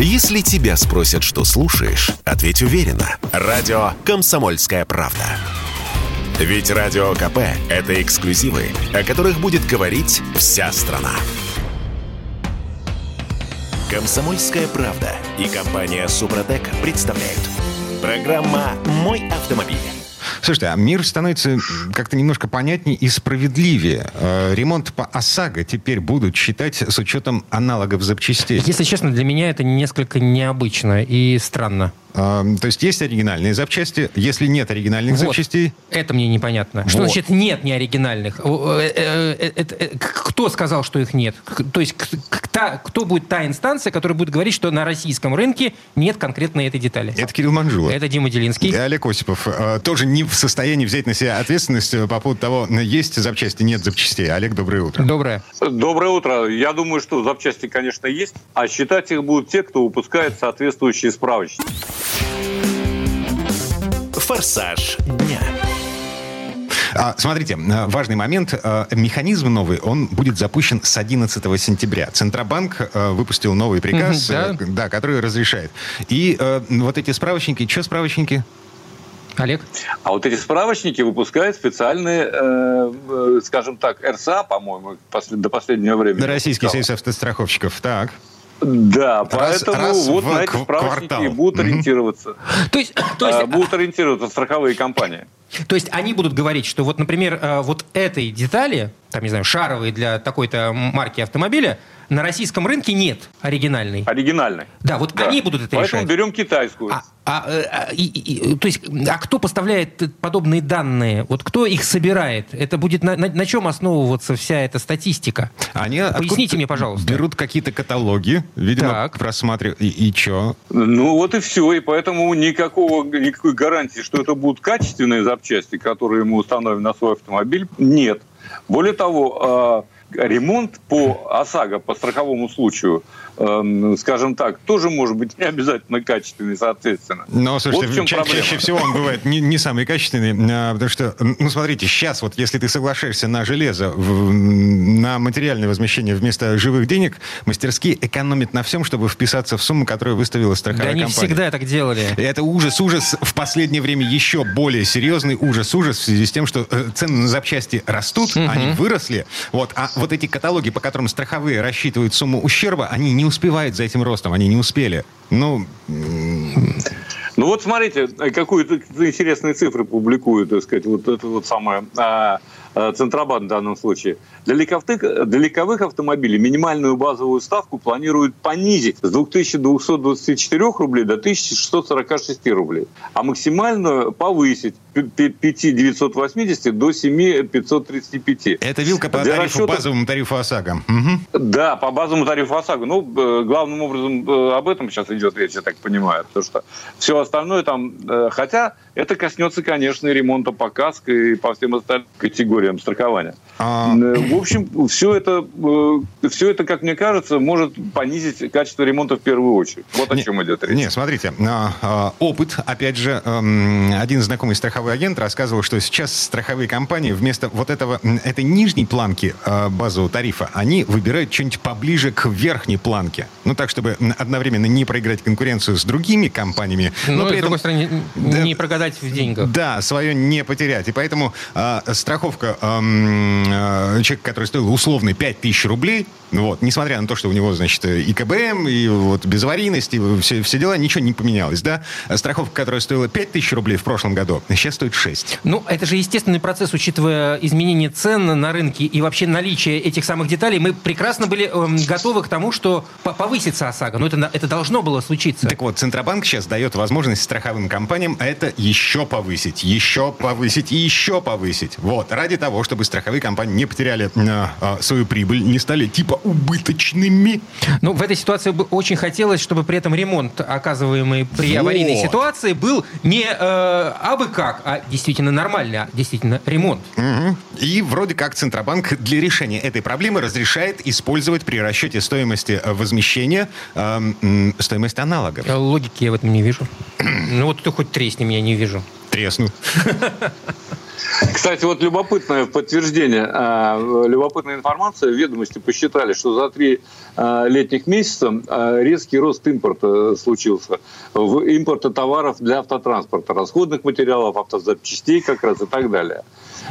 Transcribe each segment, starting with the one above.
Если тебя спросят, что слушаешь, ответь уверенно. Радио «Комсомольская правда». Ведь Радио КП – это эксклюзивы, о которых будет говорить вся страна. «Комсомольская правда» и компания «Супротек» представляют. Программа «Мой автомобиль». Слушайте, а мир становится как-то немножко понятнее и справедливее. Э, ремонт по ОСАГО теперь будут считать с учетом аналогов запчастей. Если честно, для меня это несколько необычно и странно. А, то есть есть оригинальные запчасти, если нет оригинальных Вот. запчастей, Это мне непонятно. Что Вот. значит нет неоригинальных? Э, э, э, Кто сказал, что их нет? То есть кто будет та инстанция, которая будет говорить, что на российском рынке нет конкретно этой детали? это Кирилл Манжула. Это Дима Делинский. И Олег Осипов тоже не в состоянии взять на себя ответственность по поводу того, есть запчасти, нет запчастей. Олег, доброе утро. Доброе. Доброе утро. Я думаю, что запчасти, конечно, есть, а считать их будут те, кто выпускает соответствующие справочники. «Форсаж дня». А, смотрите, э, важный момент. Э, Механизм новый, он будет запущен с 11 сентября. Центробанк э, выпустил новый приказ, да. да, который разрешает. И вот эти справочники, что справочники? Олег? А вот эти справочники выпускают специальные, э, скажем так, РСА, по-моему, до последнего времени. Российский союз автостраховщиков. Так. Да, Раз- поэтому раз вот на эти справочники квартал. будут ориентироваться. То есть, то есть, А, Будут ориентироваться страховые компании. То есть они будут говорить, что вот, например, э, вот этой детали, там, не знаю, шаровой для такой-то марки автомобиля, на российском рынке нет оригинальной. Оригинальные. Да, вот Да. они будут это Поэтому решать. берем китайскую. А, а, э, а, и- и- то есть, а кто поставляет подобные данные? Вот кто их собирает? Это будет на, на- на чем основываться вся эта статистика? Они Поясните мне, пожалуйста. Берут какие-то каталоги, видимо, Так. просматривают. И, и чё? Ну вот и все, и поэтому никакого, никакой гарантии, что это будут качественные запчасти, которые мы установим на свой автомобиль, нет. Более того, э, ремонт по ОСАГО, по страховому случаю, скажем так, тоже может быть не обязательно качественный, соответственно. Но, слушайте, вот в чем ча- проблема. чаще всего он бывает не, не самый качественный, а, потому что, ну, смотрите, сейчас вот, если ты соглашаешься на железо, в- на материальное возмещение вместо живых денег, мастерские экономят на всем, чтобы вписаться в сумму, которую выставила Да страховая они компания. всегда так делали. И Это ужас-ужас. В последнее время еще более серьезный ужас-ужас в связи с тем, что э, цены на запчасти растут, они выросли. Вот, а вот эти каталоги, по которым страховые рассчитывают сумму ущерба, они не успевают за этим ростом, они не успели. Ну, Ну вот смотрите, какую интересные цифры публикует, так сказать, вот это вот самое а, Центробанк в данном случае. Для легковых, для легковых автомобилей минимальную базовую ставку планируют понизить с 2224 рублей до 1646 рублей, а максимальную повысить с 5980 до 7535. это вилка по Для тарифу, расчета- базовому тарифу ОСАГО. Мгм. Да, по базовому тарифу ОСАГО. Ну, э, главным образом э, об этом сейчас идет речь, я так понимаю. Потому что все остальное там... э, Хотя это коснется, конечно, и ремонта по и по всем остальным категориям страхования. А, Э, В общем, все это, все это, как мне кажется, может понизить качество ремонта в первую очередь. Вот о Не- чем идет речь. Не, смотрите, а, а, опыт, опять же, эм, один знакомый страховой агент рассказывал, что сейчас страховые компании вместо вот этого, этой нижней планки э, базового тарифа, они выбирают что-нибудь поближе к верхней планке. Ну, так, чтобы одновременно не проиграть конкуренцию с другими компаниями, но, Но, при с этом... другой стороны, Да. не прогадать в деньгах. Да, свое не потерять. И поэтому а, страховка эм, э, человека, который стоил условно 5000 рублей, вот, несмотря на то, что у него, значит, и КБМ, и вот безаварийность, и все, все дела, ничего не поменялось, да? Страховка, которая стоила 5000 рублей в прошлом году, сейчас стоит 6. Ну, это же естественный процесс, учитывая изменение цен на рынке и вообще наличие этих самых деталей. Мы прекрасно были эм, готовы к тому, что по- повысится ОСАГО. Но это, это должно было случиться. Так вот, Центробанк сейчас дает возможность страховым компаниям это еще повысить, еще повысить и еще повысить. Вот, ради того, чтобы страховые компании не потеряли э, э, свою прибыль, не стали типа убыточными. Ну, в этой ситуации бы очень хотелось, чтобы при этом ремонт, оказываемый при Вот. аварийной ситуации, был не э, абы как, а действительно нормальный, а действительно ремонт. Мгм. И вроде как Центробанк для решения этой проблемы разрешает использовать при расчете стоимости э, возмещения м, стоимость аналогов. Э, Логики я в этом не вижу. Ну вот ты хоть тресни меня не вижу. Тресну. Кстати, вот любопытное подтверждение, а, любопытная информация. Ведомости посчитали, что за три а, летних месяца а, резкий рост импорта случился. В импорта товаров для автотранспорта, расходных материалов, автозапчастей как раз и так далее.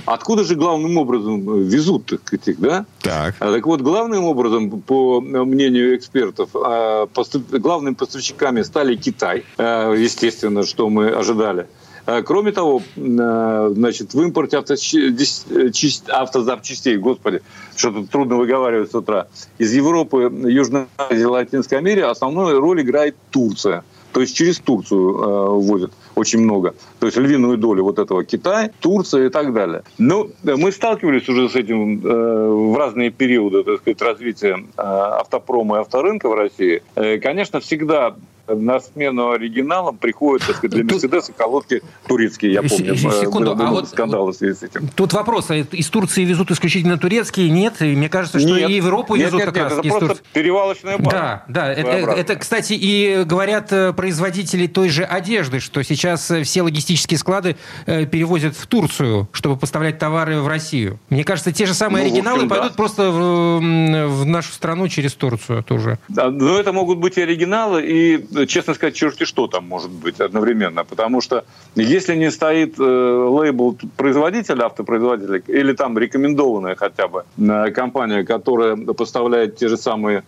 Откуда же главным образом везут этих, да? Так. Так вот, главным образом, по мнению экспертов, главными поставщиками стали Китай, естественно, что мы ожидали. Э, кроме того, э, значит, в импорте автозапчастей, господи, что-то трудно выговаривать с утра, из Европы, Южной Азии, Латинской Америки основную роль играет Турция. То есть через Турцию э, вводят очень много. То есть львиную долю вот этого Китай, Турция и так далее. Но мы сталкивались уже с этим э, в разные периоды так сказать, развития э, автопрома и авторынка в России. Э, конечно, всегда на смену оригиналам приходят, так сказать, для Мерседеса колодки турецкие, я помню. Секунду, а вот скандалы в связи с этим. Тут вопрос, а из Турции везут исключительно турецкие? Нет, мне кажется, что нет. и Европу нет, везут нет, как нет, раз это просто Тур... перевалочная база. Да, да, это, это, кстати, и говорят э, производители той же одежды, что сейчас э, все логистические склады э, перевозят в Турцию, чтобы поставлять товары в Россию. Мне кажется, те же самые ну, оригиналы общем, пойдут да. просто в, в нашу страну через Турцию тоже. Да, но это могут быть и оригиналы, и честно сказать, черти что там может быть одновременно. Потому что если не стоит э, лейбл производителя, автопроизводителя, или там рекомендованная хотя бы э, компания, которая поставляет те же самые э,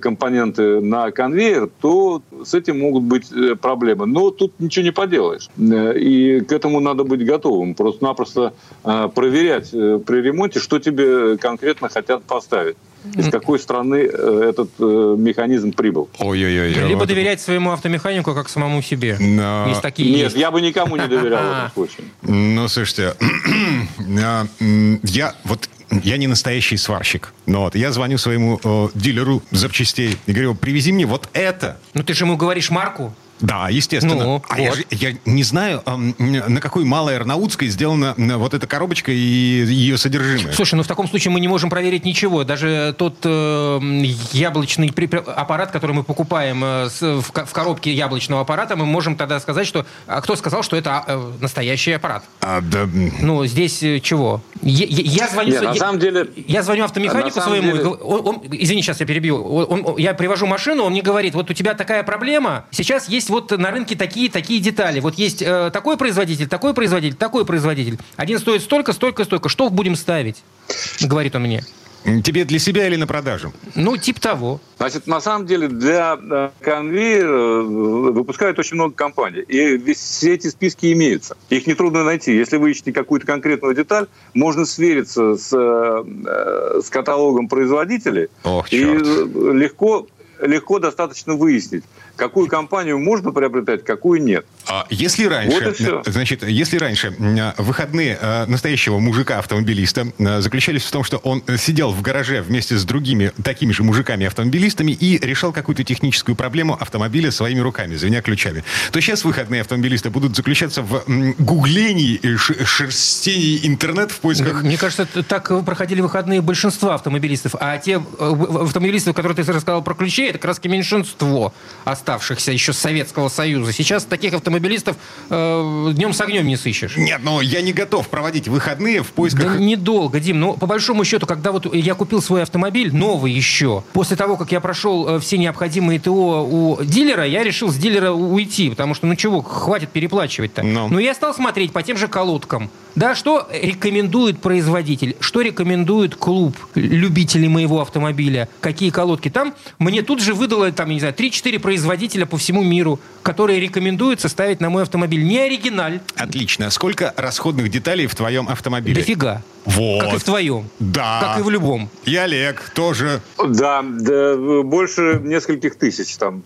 компоненты на конвейер, то с этим могут быть проблемы. Но тут ничего не поделаешь. И к этому надо быть готовым. Просто-напросто проверять при ремонте, что тебе конкретно хотят поставить из какой страны э, этот э, механизм прибыл. Ой-ой-ой. Либо вот доверять своему автомеханику, как самому себе. Но... Есть такие Нет, есть. я бы никому не доверял в этом случае. Ну, слушайте, я вот я не настоящий сварщик. Но вот я звоню своему э, дилеру запчастей и говорю, привези мне вот это. Ну ты же ему говоришь марку. Да, естественно. Ну, а вот. я, же, я не знаю, на какой малой Арнаутской сделана вот эта коробочка и ее содержимое. Слушай, ну в таком случае мы не можем проверить ничего. Даже тот э, яблочный аппарат, который мы покупаем э, в, в коробке яблочного аппарата, мы можем тогда сказать, что... А кто сказал, что это э, настоящий аппарат? А, да. Ну, здесь э, чего? Я, я, звоню... Нет, на самом деле... Я звоню автомеханику своему... Деле... Он, он, извини, сейчас я перебью. Он, он, я привожу машину, он мне говорит, вот у тебя такая проблема, сейчас есть вот на рынке такие-такие детали. Вот есть э, такой производитель, такой производитель, такой производитель. Один стоит столько, столько, столько. Что будем ставить? Говорит он мне. Тебе для себя или на продажу? Ну, типа того. Значит, на самом деле для э, конвейера э, выпускают очень много компаний. И все эти списки имеются. Их нетрудно найти. Если вы ищете какую-то конкретную деталь, можно свериться с, э, с каталогом производителей. Ох, и легко, легко достаточно выяснить, какую компанию можно приобретать, какую нет. А если раньше, вот значит, если раньше выходные э, настоящего мужика-автомобилиста э, заключались в том, что он сидел в гараже вместе с другими такими же мужиками-автомобилистами и решал какую-то техническую проблему автомобиля своими руками, звеня ключами, то сейчас выходные автомобилисты будут заключаться в гуглении, шерстении интернет в поисках... Мне кажется, так проходили выходные большинства автомобилистов, а те э, автомобилисты, которые ты рассказал про ключи, это как раз меньшинство осталось оставшихся еще с Советского Союза. Сейчас таких автомобилистов э, днем с огнем не сыщешь. Нет, ну я не готов проводить выходные в поисках... Да недолго, Дим. Ну, по большому счету, когда вот я купил свой автомобиль, новый еще, после того, как я прошел э, все необходимые ТО у дилера, я решил с дилера уйти, потому что, ну чего, хватит переплачивать-то. Но. Ну. ну, я стал смотреть по тем же колодкам. Да, что рекомендует производитель? Что рекомендует клуб любителей моего автомобиля? Какие колодки? Там мне тут же выдало, там, не знаю, 3-4 производителя производителя по всему миру, которые рекомендуются ставить на мой автомобиль. Не оригиналь. Отлично. Сколько расходных деталей в твоем автомобиле? Дофига. Вот. Как и в твоем. Да. Как и в любом. И Олег тоже. Да, да больше нескольких тысяч там.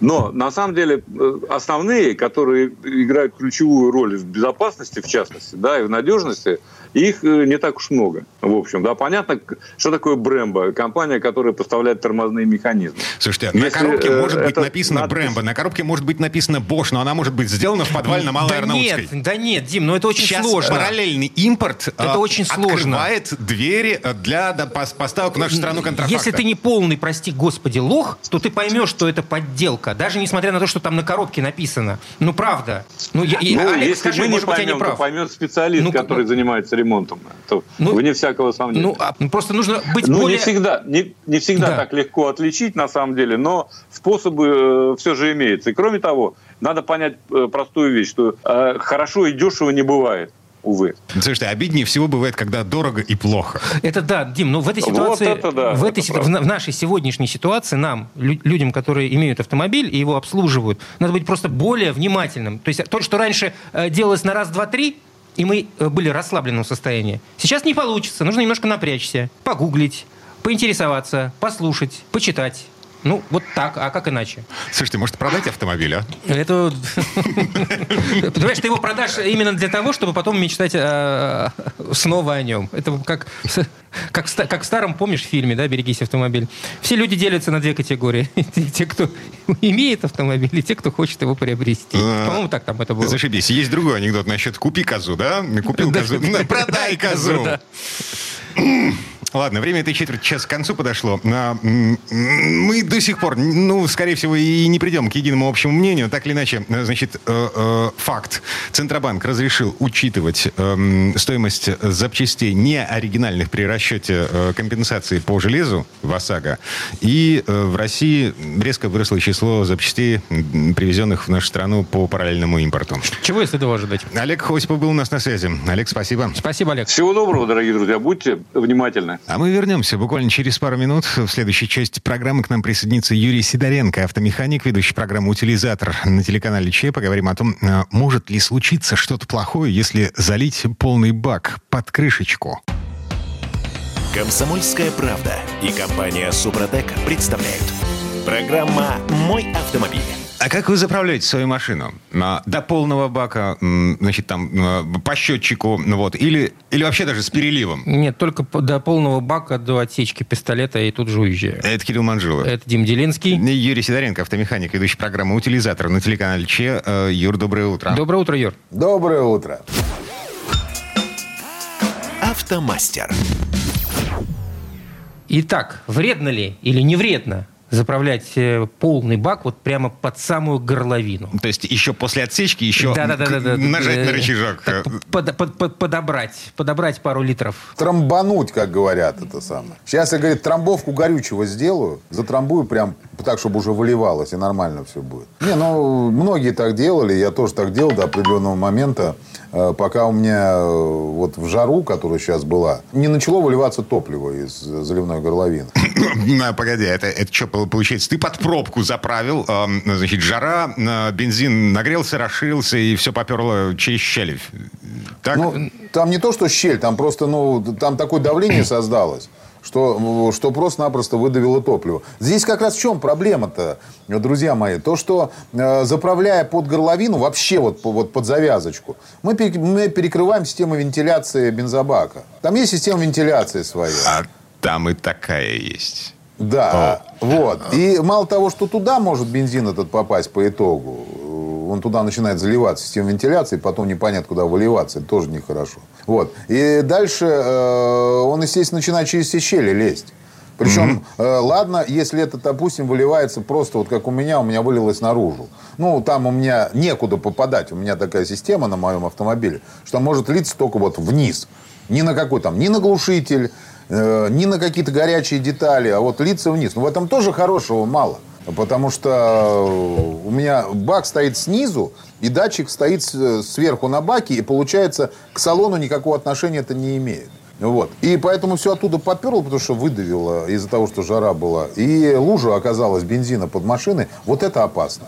Но на самом деле основные, которые играют ключевую роль в безопасности, в частности, да, и в надежности, их э, не так уж много, в общем. Да, понятно, что такое Брэмбо, компания, которая поставляет тормозные механизмы. Слушайте, Если, на коробке э, может быть написано надпись... Брэмбо, на коробке может быть написано Bosch, но она может быть сделана в подвале на Малой да Арнаутской. Нет, да нет, Дим, ну это очень Сейчас сложно. параллельный импорт. Это а, очень сложно. открывает двери э, для поставок в нашу страну контрафакта. Если ты не полный, прости господи, лох, то ты поймешь, что это подделка. Даже несмотря на то, что там на коробке написано. Ну, правда. Ну, я, Ну, Алекс, если скажи, мы не может быть, я не поймем, то прав. поймет специалист, Ну, который ну, занимается ремонтом. То Ну, вне всякого сомнения. Ну, а, ну, просто нужно быть Ну, более... не всегда, не, не всегда Да. так легко отличить, на самом деле, но способы все же имеются. И кроме того, надо понять э, простую вещь, что э, хорошо и дешево не бывает, увы. Слушайте, обиднее всего бывает, когда дорого и плохо. Это да, Дим, но в этой Вот ситуации, это да, в, это этой, правда. в в нашей сегодняшней ситуации нам, лю- людям, которые имеют автомобиль и его обслуживают, надо быть просто более внимательным. То есть то, что раньше э, делалось на раз, два, три, и мы э, были в расслабленном состоянии, сейчас не получится. Нужно немножко напрячься, погуглить, поинтересоваться, послушать, почитать. Ну, вот так, а как иначе? Слушайте, может продать автомобиль, а? Это... Понимаешь, ты его продашь именно для того, чтобы потом мечтать э, снова о нем. Это как, как, как в старом, помнишь, фильме, да, «Берегись автомобиль». Все люди делятся на две категории. Те, кто имеет автомобиль, и те, кто хочет его приобрести. А, По-моему, так там это было. Зашибись. Есть другой анекдот насчет «купи козу», да? Купил козу. да, Продай козу. Ладно, время этой четверти час к концу подошло. А, Мы до сих пор, ну, скорее всего, и не придем к единому общему мнению. Так или иначе, э, значит, э, э, факт. Центробанк разрешил учитывать стоимость запчастей не оригинальных при расчете компенсации по железу в ОСАГО. И в России резко выросло число запчастей, привезенных в нашу страну по параллельному импорту. Чего я следовало ожидать? Олег Хосипов был у нас на связи. Олег, спасибо. Спасибо, Олег. Всего доброго, дорогие друзья. Будьте внимательны. А мы вернемся буквально через пару минут. В следующей части программы к нам присоединится Юрий Сидоренко, автомеханик, ведущий программу «Утилизатор» на телеканале ЧЕ. Поговорим о том, а, может ли случиться что-то плохое, если залить полный бак под крышечку. Комсомольская правда и компания Супротек представляют. Программа «Мой автомобиль». А как вы заправляете свою машину? До полного бака, значит, там, а, по счетчику, ну вот, или, или вообще даже с переливом? Нет, только до полного бака, до отсечки пистолета и тут же уезжаю. Это Кирилл Манжулов. Это Дим Делинский. Юрий Сидоренко, автомеханик, ведущий программу «Утилизатор» на телеканале ЧЕ. Э, Юр, доброе утро. Доброе утро, Юр. Доброе утро. Автомастер. Итак, вредно ли или не вредно заправлять э, полный бак вот прямо под самую горловину? То есть еще после отсечки еще Да-да-да-да-да. нажать на рычажок. так, под- под- под- подобрать, подобрать пару литров. Трамбануть, как говорят, это самое. Сейчас я, говорит, трамбовку горючего сделаю, затрамбую прям так, чтобы уже выливалось, и нормально все будет. Не, ну, многие так делали, я тоже так делал до определенного момента, пока у меня э, вот в жару, которая сейчас была, не начало выливаться топливо из заливной горловины. На, погоди, это, это что получается? Ты под пробку заправил, значит, жара, э, бензин нагрелся, расширился, и все поперло через щели. Так? Ну, там не то, что щель, там просто, ну, там такое давление создалось, что, что просто-напросто выдавило топливо. Здесь как раз в чем проблема-то, друзья мои? То, что э, заправляя под горловину, вообще вот, вот под завязочку, мы, пере- мы перекрываем систему вентиляции бензобака. Там есть система вентиляции своя. А там и такая есть. Да, вот. И мало того, что туда может бензин этот попасть по итогу, э, он туда начинает заливаться, система вентиляции, потом непонятно, куда выливаться, это тоже нехорошо. Вот. И дальше э, он, естественно, начинает через все щели лезть. Причем, э, ладно, если это, допустим, выливается просто вот как у меня, у меня вылилось наружу. Ну, там у меня некуда попадать. У меня такая система на моем автомобиле, что может литься только вот вниз. Ни на какой там, ни на глушитель, э, ни на какие-то горячие детали, а вот литься вниз. Но в этом тоже хорошего мало. Потому что э, у меня бак стоит снизу, и датчик стоит с- сверху на баке, и получается к салону никакого отношения это не имеет. Вот. И поэтому все оттуда поперло, потому что выдавило из-за того, что жара была. И лужа оказалась бензина под машиной. Вот это опасно.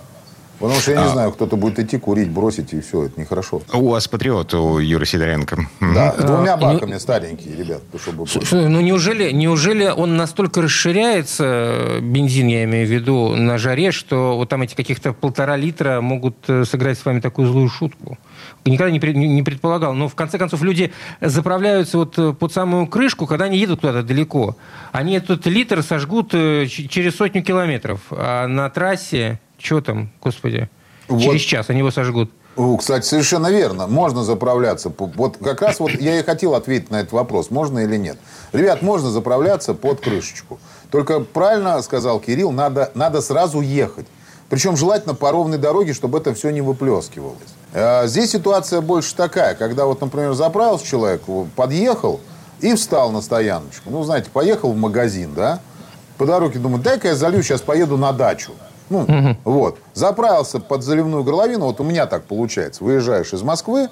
Потому что я не знаю, кто-то будет идти курить, бросить, и все, это нехорошо. У вас патриот, у Юры Сидоренко. Да, с двумя А, и- баками старенькие, ребят, чтобы. Что, ну неужели, неужели он настолько расширяется, бензин я имею в виду, на жаре, что вот там эти каких-то полтора литра могут э, сыграть с вами такую злую шутку? Никогда не, пред- не- предполагал. Но в конце концов люди заправляются вот э, под самую крышку, когда они едут куда-то далеко. Они этот литр сожгут э, через сотню километров. А на трассе, что там, господи, Вот. через час они его сожгут. Кстати, совершенно верно. Можно заправляться. Вот как раз вот я и хотел ответить на этот вопрос, можно или нет. Ребят, можно заправляться под крышечку. Только правильно сказал Кирилл, надо, надо сразу ехать. Причем желательно по ровной дороге, чтобы это все не выплескивалось. А Здесь ситуация больше такая, когда вот, например, заправился человек, подъехал и встал на стояночку. Ну, знаете, поехал в магазин, да? По дороге думаю, дай-ка я залью, сейчас поеду на дачу. Ну, вот. Заправился под заливную горловину, вот у меня так получается. Выезжаешь из Москвы,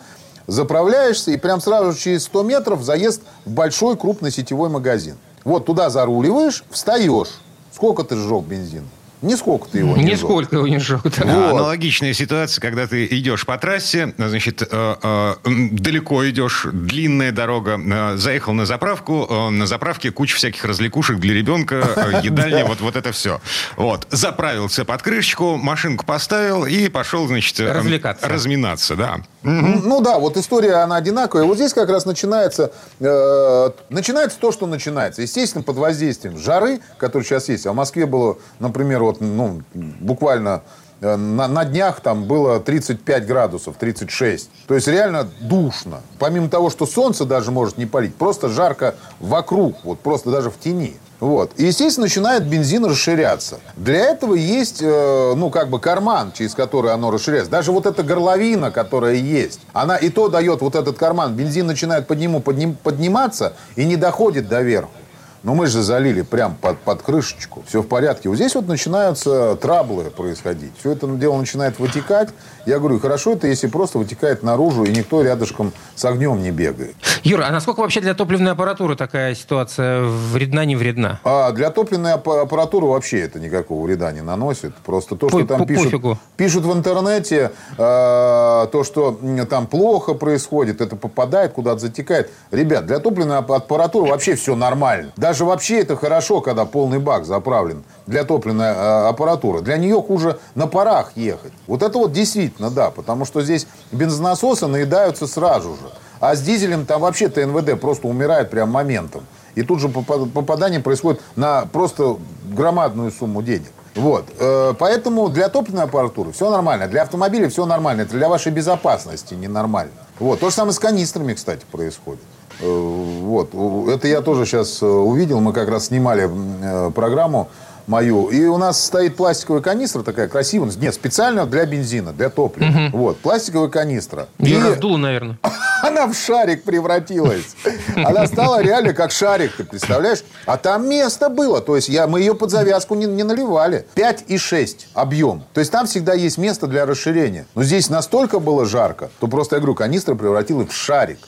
заправляешься, и прям сразу через 100 метров заезд в большой крупный сетевой магазин. Вот туда заруливаешь, встаешь. Сколько ты сжег бензин? Нисколько ты его не. Нисколько его не сжег. да. Вот. Аналогичная ситуация, когда ты идешь по трассе, значит, э, э, далеко идешь, длинная дорога, э, заехал на заправку, э, на заправке куча всяких развлекушек для ребенка, э, едальня, вот, вот это все. Вот, заправился под крышечку, машинку поставил и пошел, значит, э, Развлекаться. разминаться, да. Ну да, вот история, она одинаковая. Вот здесь как раз начинается, э, начинается то, что начинается. Естественно, под воздействием жары, которая сейчас есть. А в Москве было, например, вот, ну, буквально э, на, на днях там было 35 градусов, 36. То есть реально душно. Помимо того, что солнце даже может не палить, просто жарко вокруг, вот просто даже в тени. Вот. И, естественно, начинает бензин расширяться. Для этого есть, э, ну, как бы карман, через который оно расширяется. Даже вот эта горловина, которая есть, она и то дает вот этот карман. Бензин начинает под нему подним- подниматься и не доходит до верху. Но мы же залили прям под, под крышечку. Все в порядке. Вот здесь вот начинаются траблы происходить. Все это дело начинает вытекать. Я говорю, хорошо это, если просто вытекает наружу, и никто рядышком с огнем не бегает. Юра, а насколько вообще для топливной аппаратуры такая ситуация вредна, не вредна? А для топливной аппа- аппаратуры вообще это никакого вреда не наносит. Просто то, что По- там пишут, пофигу. пишут в интернете, э, то, что там плохо происходит, это попадает куда-то, затекает. Ребят, для топливной ап- аппаратуры вообще все нормально. Даже вообще это хорошо, когда полный бак заправлен для топливной э, аппаратуры. Для нее хуже на парах ехать. Вот это вот действительно, да, потому что здесь бензонасосы наедаются сразу же. А с дизелем там вообще ТНВД просто умирает прям моментом. И тут же попа- попадание происходит на просто громадную сумму денег. Вот. Э, Поэтому для топливной аппаратуры все нормально. Для автомобиля все нормально. Это для вашей безопасности ненормально. Вот. То же самое с канистрами, кстати, происходит. Э, Вот. Это я тоже сейчас увидел. Мы как раз снимали э, программу мою. И у нас стоит пластиковая канистра такая красивая. Нет, специально для бензина, для топлива. Вот. Пластиковая канистра. Ее И- раздуло, наверное. она в шарик превратилась. Она стала реально как шарик, ты представляешь? А там место было. То есть я, мы ее под завязку не, не наливали. 5,6 объем. То есть там всегда есть место для расширения. Но здесь настолько было жарко, то просто, я говорю, канистра превратилась в шарик.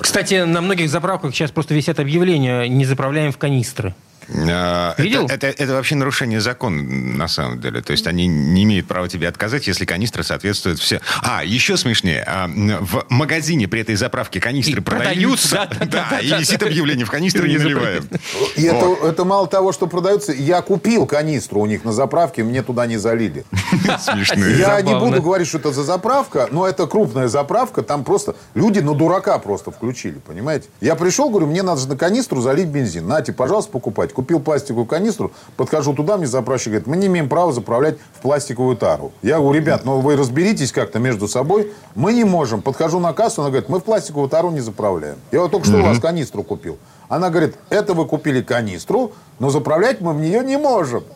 Кстати, на многих заправках сейчас просто висят объявления «Не заправляем в канистры». Э, Видел? Это, это, это вообще нарушение закона, на самом деле. То есть они не имеют права тебе отказать, если канистра соответствует все. А, еще смешнее. а, В магазине при этой заправке канистры И продаются, продаются. да, да, да, и да, висит да. объявление, в канистры не наливаем. И это, это мало того, что продается. Я купил канистру у них на заправке, мне туда не залили. Смешные. Я не буду говорить, что это за заправка, но это крупная заправка. Там просто люди на дурака просто включили, понимаете? Я пришел, говорю, мне надо же на канистру залить бензин. Нате, пожалуйста, покупать. Купил пластиковую канистру, подхожу туда, мне заправщик говорит, мы не имеем права заправлять в пластиковую тару. Я говорю, ребят, ну вы разберитесь как-то между собой. Мы не можем. Подхожу на кассу, она говорит, мы в пластиковую тару не заправляем. Я вот только что у вас канистру купил. Она говорит, это вы купили канистру, но заправлять мы в нее не можем.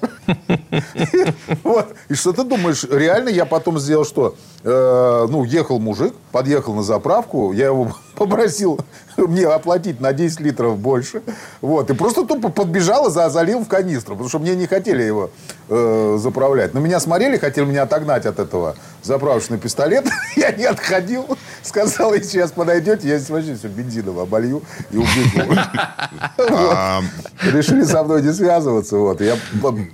Вот. И что ты думаешь, реально я потом сделал что? Э, ну, ехал мужик, подъехал на заправку, я его попросил мне оплатить на 10 литров больше. Вот. И просто тупо подбежал и за- залил в канистру, потому что мне не хотели его э, заправлять. На меня смотрели, хотели меня отогнать от этого заправочный пистолет. Я не отходил. Сказал, если сейчас подойдете, я здесь вообще все бензином оболью и убегу. Вот. Решили со мной не связываться. Вот. Я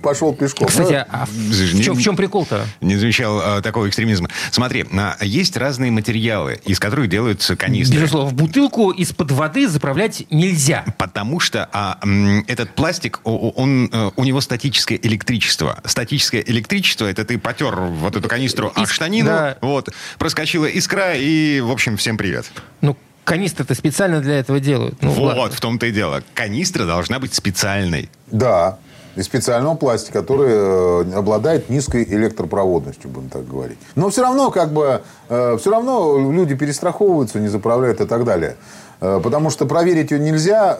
пошел пешком. Кстати, а в, чем, в чем прикол-то? Не замечал э, такого экстремизма. Смотри, а, есть разные материалы, из которых делаются канистры. Безусловно, в бутылку из-под воды заправлять нельзя. Потому что а, м, этот пластик, о- о- он, э, у него статическое электричество. Статическое электричество, это ты потер вот эту канистру Иск- штанину, да. вот, проскочила искра, и, в общем, всем привет. Ну, канистры-то специально для этого делают. Ну, вот, ладно. в том-то и дело. Канистра должна быть специальной. Да. Из специального пластика, который э, обладает низкой электропроводностью, будем так говорить. Но все равно, как бы, э, все равно люди перестраховываются, не заправляют и так далее. Э, потому что проверить ее нельзя,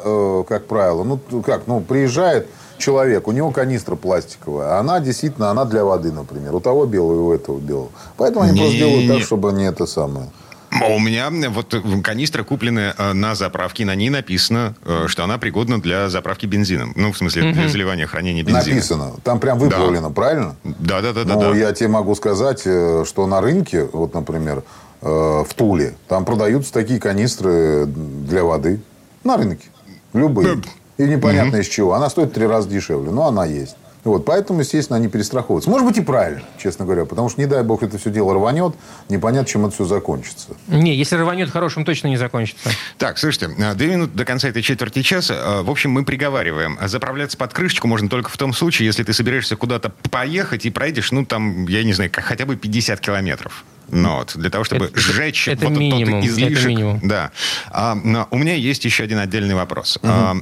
как правило. Ну, как, ну, приезжает человек, у него канистра пластиковая, а она действительно, она для воды, например. У того белого и у этого белого. Поэтому они не, просто делают так, чтобы не это самое. А у меня вот канистра купленная э, на заправке, на ней написано, э, что она пригодна для заправки бензином. Ну, в смысле, для заливания, хранения бензина. Написано. Там прям выправлено, да. правильно? Да, да, да. Ну, да, я тебе могу сказать, э, что на рынке, вот, например, в Туле, там продаются такие канистры для воды. На рынке. Любые. И непонятно из чего. Она стоит в три раза дешевле, но она есть. Вот, поэтому, естественно, они перестраховываются. Может быть, и правильно, честно говоря. Потому что, не дай бог, это все дело рванет, непонятно, чем это все закончится. Не, если рванет хорошим, точно не закончится. Так, слушайте, э, две минуты до конца этой четверти часа. Э, в общем, мы приговариваем. Заправляться под крышечку можно только в том случае, если ты собираешься куда-то поехать и пройдешь, ну, там, я не знаю, хотя бы 50 километров. Ну, вот, для того, чтобы это, сжечь это вот минимум, тот излишек. Это минимум. Да. А, но у меня есть еще один отдельный вопрос. Угу. А,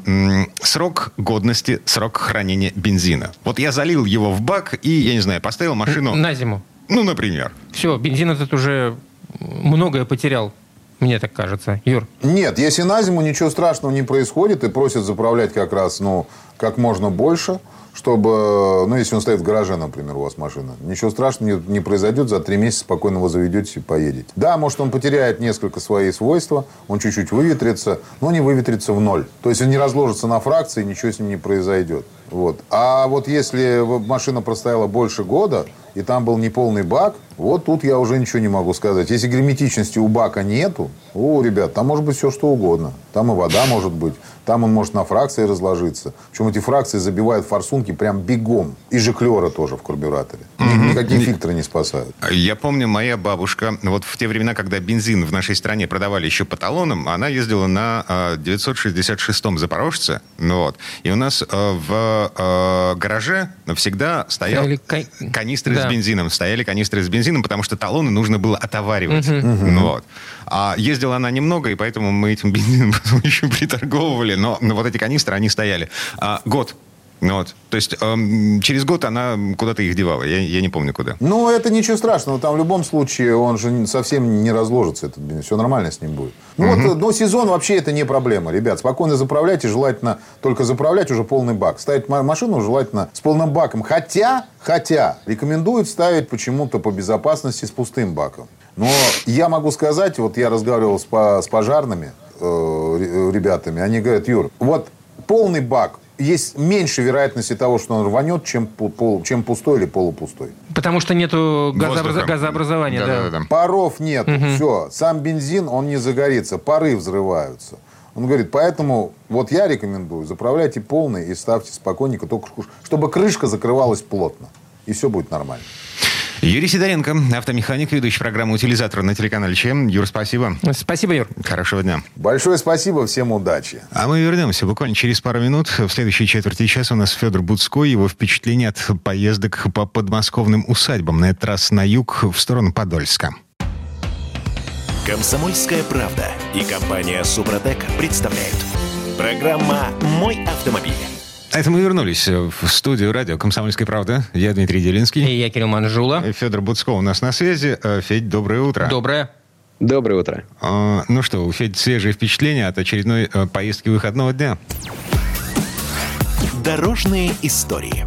срок годности, срок хранения бензина. Вот я залил его в бак и, я не знаю, поставил машину... На зиму. Ну, например. Все, бензин этот уже многое потерял. Мне так кажется. Юр? Нет, если на зиму ничего страшного не происходит и просят заправлять как раз, ну, как можно больше, чтобы, ну, если он стоит в гараже, например, у вас машина, ничего страшного не, не произойдет, за три месяца спокойно его заведете и поедете. Да, может, он потеряет несколько свои свойства, он чуть-чуть выветрится, но не выветрится в ноль. То есть он не разложится на фракции, ничего с ним не произойдет. Вот. А вот если машина простояла больше года, и там был неполный бак, вот тут я уже ничего не могу сказать. Если герметичности у бака нету, о, ребят, там может быть все что угодно. Там и вода может быть, там он может на фракции разложиться. Причем эти фракции забивают форсунки прям бегом. И жиклера тоже в карбюраторе. Mm-hmm. Никакие фильтры не спасают. Я помню, моя бабушка, вот в те времена, когда бензин в нашей стране продавали еще по талонам, она ездила на 966-м Запорожце. Ну вот. И у нас э, в э, гараже всегда стоял канистры да. с бензином. Стояли канистры с бензином, потому что талоны нужно было отоваривать. Угу. Ну, вот. А ездила она немного, и поэтому мы этим бензином еще приторговывали. Но, но вот эти канистры, они стояли. А, год вот. То есть эм, через год она куда-то их девала. Я, я не помню куда. Ну, это ничего страшного. Там в любом случае он же совсем не разложится, этот бензин. Все нормально с ним будет. Ну, угу. вот, но сезон вообще это не проблема. Ребят, спокойно заправляйте. Желательно только заправлять уже полный бак. Ставить машину желательно с полным баком. Хотя, хотя, рекомендуют ставить почему-то по безопасности с пустым баком. Но я могу сказать, вот я разговаривал с, по, с пожарными э, ребятами, они говорят, Юр, вот полный бак есть меньше вероятности того, что он рванет, чем, пол, чем пустой или полупустой. Потому что нету газообраз... газообразования, да, да. да. Паров нет, угу. все. Сам бензин, он не загорится, пары взрываются. Он говорит, поэтому вот я рекомендую, заправляйте полный и ставьте спокойненько, только чтобы крышка закрывалась плотно. И все будет нормально. Юрий Сидоренко, автомеханик, ведущий программы «Утилизатор» на телеканале ЧМ. Юр, спасибо. Спасибо, Юр. Хорошего дня. Большое спасибо, всем удачи. А мы вернемся буквально через пару минут. В следующей четверти часа у нас Федор Буцкой, его впечатления от поездок по подмосковным усадьбам. На этот раз на юг, в сторону Подольска. Комсомольская правда и компания «Супротек» представляют. Программа «Мой автомобиль». А это мы вернулись в студию радио «Комсомольская правда». Я Дмитрий Делинский. И я Кирилл Манжула. И Федор Буцко у нас на связи. Э, Федь, доброе утро. Доброе. Доброе утро. А, ну что, у Федь свежие впечатления от очередной э, поездки выходного дня. Дорожные истории.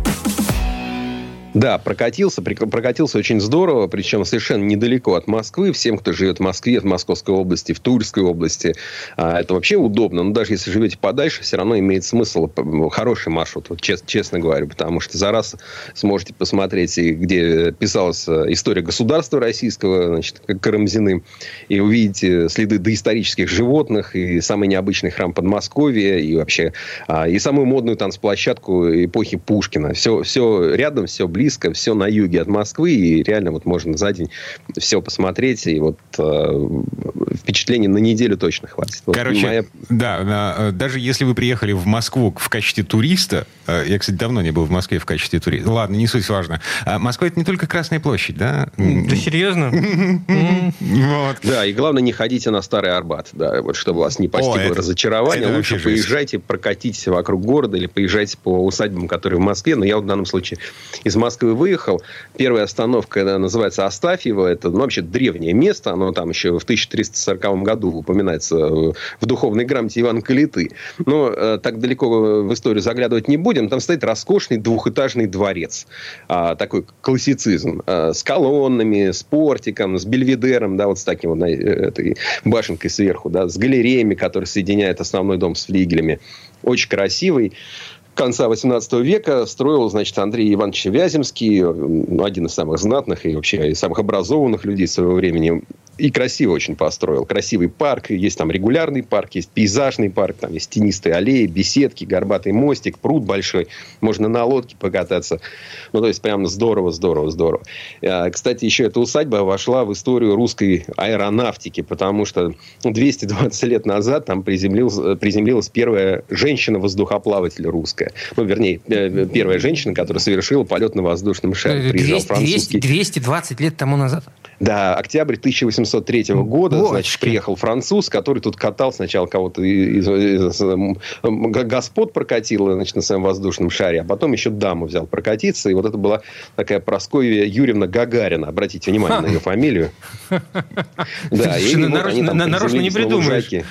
Да, прокатился, прокатился очень здорово, причем совершенно недалеко от Москвы. Всем, кто живет в Москве, в Московской области, в Тульской области, а, это вообще удобно. Но даже если живете подальше, все равно имеет смысл хороший маршрут, вот честно, честно говоря, потому что за раз сможете посмотреть, где писалась э, история государства российского, значит, Карамзины, и увидите следы доисторических животных, и самый необычный храм Подмосковья, и вообще, а, и самую модную танцплощадку эпохи Пушкина. Все, все рядом, все близко близко, все на юге от Москвы, и реально вот можно за день все посмотреть. И вот э, впечатлений на неделю точно хватит. Вот Короче, моя... да, э, даже если вы приехали в Москву в качестве туриста, э, я, кстати, давно не был в Москве в качестве туриста, ладно, не суть важно. А Москва это не только Красная площадь, да? Да серьезно? Вот. Да, и главное, не ходите на Старый Арбат, да, вот чтобы вас не постигло разочарование, лучше поезжайте, прокатитесь вокруг города или поезжайте по усадьбам, которые в Москве, но я в данном случае из Москвы выехал, первая остановка называется Астафьево, это, ну, вообще древнее место, оно там еще в 1340 году упоминается в духовной грамоте Ивана Калиты. Но э, так далеко в историю заглядывать не будем. Там стоит роскошный двухэтажный дворец. А, такой классицизм. А, с колоннами, с портиком, с бельведером, да, вот с таким вот этой башенкой сверху, да, с галереями, которые соединяют основной дом с флигелями. Очень красивый конца XVIII века строил, значит, Андрей Иванович Вяземский, один из самых знатных и вообще самых образованных людей своего времени и красиво очень построил. Красивый парк, есть там регулярный парк, есть пейзажный парк, там есть тенистые аллеи, беседки, горбатый мостик, пруд большой. Можно на лодке покататься. Ну, то есть, прям здорово, здорово, здорово. А, кстати, еще эта усадьба вошла в историю русской аэронавтики, потому что 220 лет назад там приземлилась первая женщина-воздухоплаватель русская. Ну, вернее, э, первая женщина, которая совершила полет на воздушном шаре. 200, 200, 220 лет тому назад? Да, октябрь 1803 года, Бочки. значит, приехал француз, который тут катал сначала кого-то из, из, из господ прокатил, значит, на своем воздушном шаре, а потом еще даму взял прокатиться, и вот это была такая Прасковья Юрьевна Гагарина, обратите внимание на ее фамилию. Да, и нарочно не придумаешь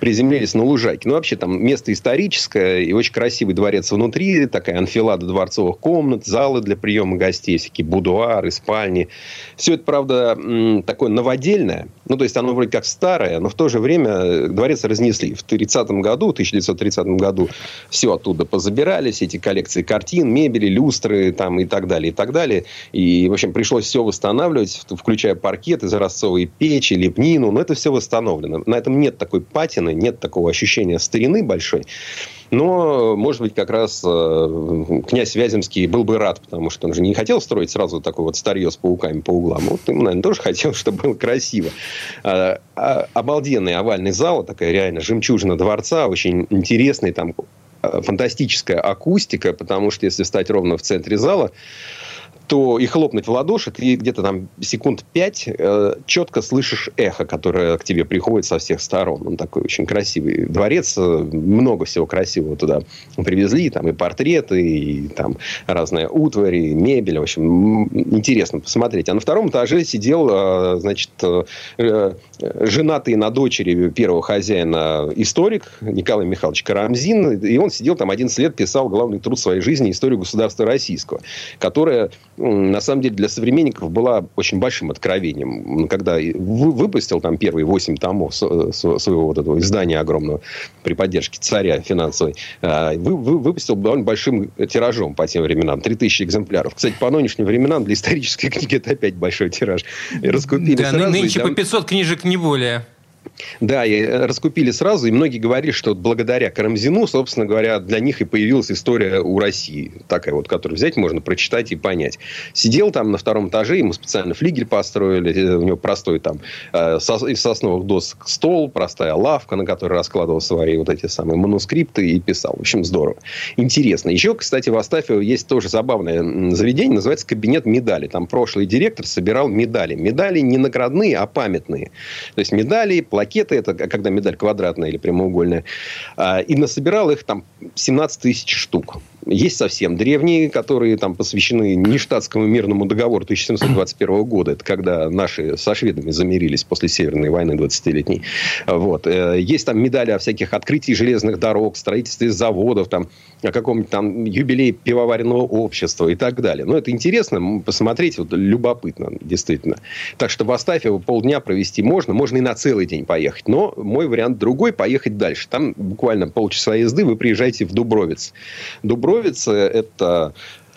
приземлились на лужайке. Ну, вообще, там место историческое и очень красивый дворец внутри, такая анфилада дворцовых комнат, залы для приема гостей, всякие будуары, спальни. Все это, правда, такое новодельное. Ну, то есть, оно вроде как старое, но в то же время дворец разнесли. В 30 году, 1930 году все оттуда позабирали, все эти коллекции картин, мебели, люстры там, и так далее, и так далее. И, в общем, пришлось все восстанавливать, включая паркеты, изразцовые печи, лепнину. Но это все восстановлено. На этом нет такой патины, нет такого ощущения старины большой. Но, может быть, как раз э, князь Вяземский был бы рад, потому что он же не хотел строить сразу такое вот старье с пауками по углам. Вот ему, наверное, тоже хотел, чтобы было красиво. А, а, обалденный овальный зал, такая реально жемчужина дворца, очень интересный, там э, фантастическая акустика, потому что если встать ровно в центре зала, то и хлопнуть в ладоши, ты где-то там секунд пять э, четко слышишь эхо, которое к тебе приходит со всех сторон. Он такой очень красивый дворец, э, много всего красивого туда привезли, там и портреты, и там разная утварь, и мебель, в общем, интересно посмотреть. А на втором этаже сидел, э, значит, э, э женатый на дочери первого хозяина историк Николай Михайлович Карамзин, и он сидел там 11 лет, писал главный труд своей жизни «Историю государства российского», которая на самом деле для современников была очень большим откровением. Когда выпустил там первые восемь томов своего вот этого издания огромного при поддержке царя финансовой, а, выпустил довольно большим тиражом по тем временам. 3000 экземпляров. Кстати, по нынешним временам для исторической книги это опять большой тираж. Раскупили да, сразу. Нынче по 500 книжек не более. Да, и э, раскупили сразу, и многие говорили, что благодаря Карамзину, собственно говоря, для них и появилась история у России. Такая вот, которую взять можно, прочитать и понять. Сидел там на втором этаже, ему специально флигель построили, э, у него простой там э, из сосновых досок стол, простая лавка, на которой раскладывал свои вот эти самые манускрипты и писал. В общем, здорово. Интересно. Еще, кстати, в Астафьево есть тоже забавное заведение, называется «Кабинет медали». Там прошлый директор собирал медали. Медали не наградные, а памятные. То есть медали, плакеты, это когда медаль квадратная или прямоугольная, а, и насобирал их там 17 тысяч штук. Есть совсем древние, которые там посвящены нештатскому мирному договору 1721 года. Это когда наши со шведами замирились после Северной войны 20-летней. Вот. Э, есть там медали о всяких открытии железных дорог, строительстве заводов, там, о каком-нибудь там юбилее пивоваренного общества и так далее. Но это интересно посмотреть, вот, любопытно, действительно. Так что в Астафьево полдня провести можно, можно и на целый день поехать. Но мой вариант другой, поехать дальше. Там буквально полчаса езды, вы приезжаете в Дубровец. Дубровец Троицы – это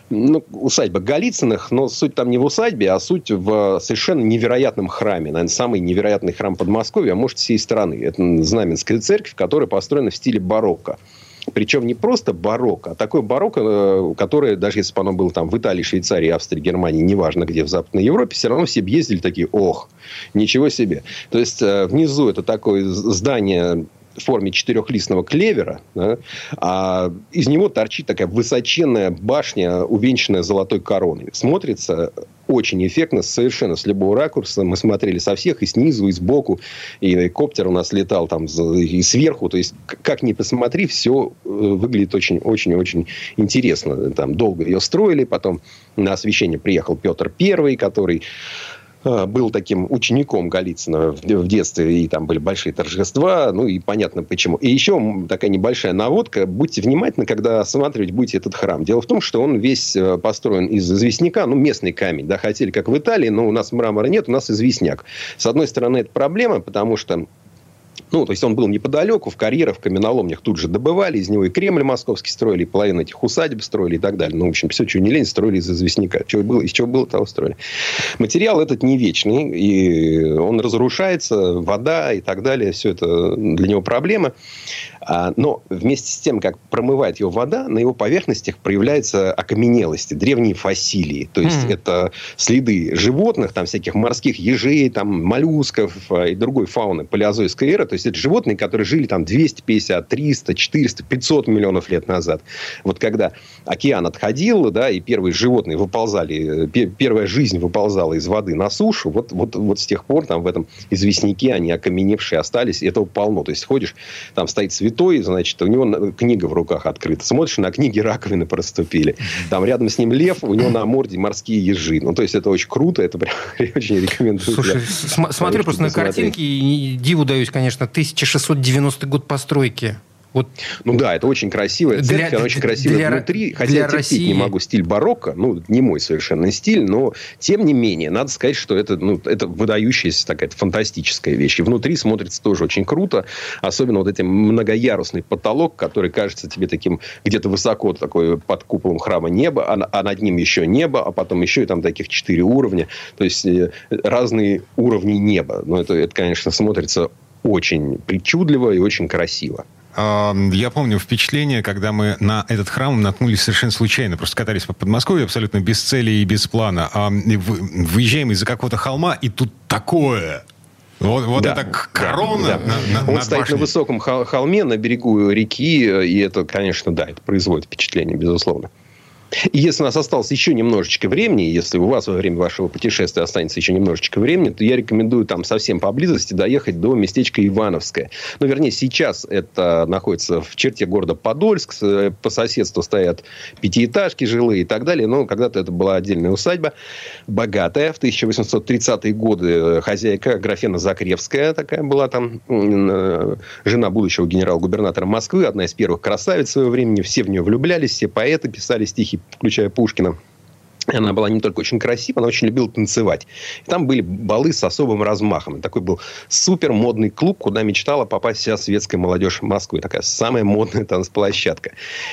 ну, усадьба Голицыных, но суть там не в усадьбе, а суть в совершенно невероятном храме. Наверное, самый невероятный храм Подмосковья, а может, всей страны. Это Знаменская церковь, которая построена в стиле барокко. Причем не просто барокко, а такое барокко, э, которое, даже если бы оно было там в Италии, Швейцарии, Австрии, Германии, неважно где, в Западной Европе, все равно все бы ездили такие, ох, ничего себе. То есть, э, внизу это такое здание форме четырехлистного клевера, да, а из него торчит такая высоченная башня, увенчанная золотой короной. Смотрится очень эффектно, совершенно с любого ракурса. Мы смотрели со всех, и снизу, и сбоку. И коптер у нас летал там и сверху. То есть, как ни посмотри, все э, выглядит очень-очень-очень интересно. Там долго ее строили. Потом на освещение приехал Петр Первый, который был таким учеником Голицына в детстве, и там были большие торжества, ну и понятно почему. И еще такая небольшая наводка. Будьте внимательны, когда осматривать будете этот храм. Дело в том, что он весь э, построен из известняка, ну, местный камень, да, хотели как в Италии, но у нас мрамора нет, у нас известняк. С одной стороны, это проблема, потому что ну, то есть он был неподалеку, в карьерах, в каменоломнях тут же добывали, из него и Кремль московский строили, и половину этих усадеб строили и так далее. Ну, в общем, все, что не лень, строили из известняка. Чего было, из чего было, того строили. Материал этот не вечный, и он разрушается, вода и так далее, все это для него проблема. А, но вместе с тем, как промывает его вода, на его поверхностях проявляются окаменелости, древние фасилии. То есть, mm. это следы животных, там всяких морских ежей, там моллюсков а, и другой фауны палеозойской эры. То есть, это животные, которые жили там 250, 300, 400, 500 миллионов лет назад. Вот когда океан отходил, да, и первые животные выползали, первая жизнь выползала из воды на сушу, вот, вот, вот с тех пор там в этом известняке они окаменевшие остались, и этого полно. То есть, ходишь, там стоит святой святой, значит, у него книга в руках открыта. Смотришь, на книге раковины проступили. Там рядом с ним лев, у него на морде морские ежи. Ну, то есть, это очень круто, это прям очень рекомендую. Слушай, см- смотрю просто на картинки и диву даюсь, конечно, 1690 год постройки. Вот. Ну да, это очень красивая церковь, для, она очень красивая для, внутри. Хотя для я терпеть России... не могу стиль барокко, ну, не мой совершенно стиль, но тем не менее, надо сказать, что это, ну, это выдающаяся такая фантастическая вещь. И внутри смотрится тоже очень круто. Особенно вот этим многоярусный потолок, который кажется тебе таким где-то высоко, такой под куполом храма неба, а, а над ним еще небо, а потом еще и там таких четыре уровня. То есть, э, разные уровни неба. Но это, это, конечно, смотрится очень причудливо и очень красиво. Я помню впечатление, когда мы на этот храм наткнулись совершенно случайно. Просто катались по Подмосковью абсолютно без цели и без плана. Выезжаем из-за какого-то холма, и тут такое... Вот, вот да, это корона да, да. На, Он стоит башней. на высоком холме на берегу реки, и это, конечно, да, это производит впечатление, безусловно. И если у нас осталось еще немножечко времени, если у вас во время вашего путешествия останется еще немножечко времени, то я рекомендую там совсем поблизости доехать до местечка Ивановское. Ну, вернее, сейчас это находится в черте города Подольск. По соседству стоят пятиэтажки жилые и так далее. Но когда-то это была отдельная усадьба. Богатая. В 1830-е годы хозяйка Графена Закревская такая была там. Э, жена будущего генерал-губернатора Москвы. Одна из первых красавиц своего времени. Все в нее влюблялись. Все поэты писали стихи включая Пушкина. Она была не только очень красива, она очень любила танцевать. И там были балы с особым размахом. Такой был супер модный клуб, куда мечтала попасть вся светская молодежь Москвы. Такая самая модная танцплощадка.